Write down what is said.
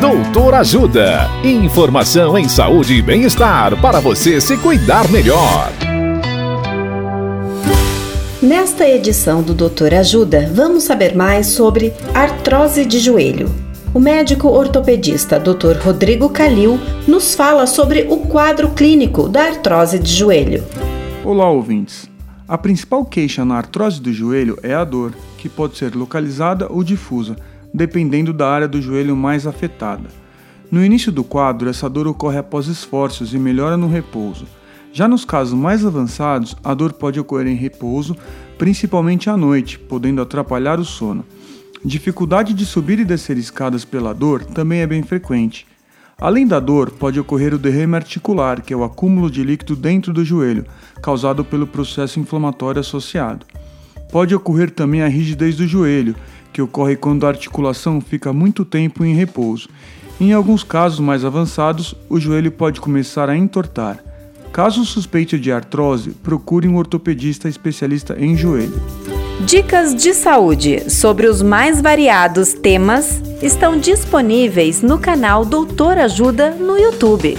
Doutor Ajuda. Informação em saúde e bem-estar para você se cuidar melhor. Nesta edição do Doutor Ajuda, vamos saber mais sobre artrose de joelho. O médico ortopedista Dr. Rodrigo Calil nos fala sobre o quadro clínico da artrose de joelho. Olá, ouvintes. A principal queixa na artrose do joelho é a dor, que pode ser localizada ou difusa, dependendo da área do joelho mais afetada. No início do quadro, essa dor ocorre após esforços e melhora no repouso. Já nos casos mais avançados, a dor pode ocorrer em repouso, principalmente à noite, podendo atrapalhar o sono. Dificuldade de subir e descer escadas pela dor também é bem frequente. Além da dor, pode ocorrer o derrame articular, que é o acúmulo de líquido dentro do joelho, causado pelo processo inflamatório associado. Pode ocorrer também a rigidez do joelho, que ocorre quando a articulação fica muito tempo em repouso. Em alguns casos mais avançados, o joelho pode começar a entortar. Caso suspeite de artrose, procure um ortopedista especialista em joelho. Dicas de saúde sobre os mais variados temas estão disponíveis no canal Doutor Ajuda no YouTube.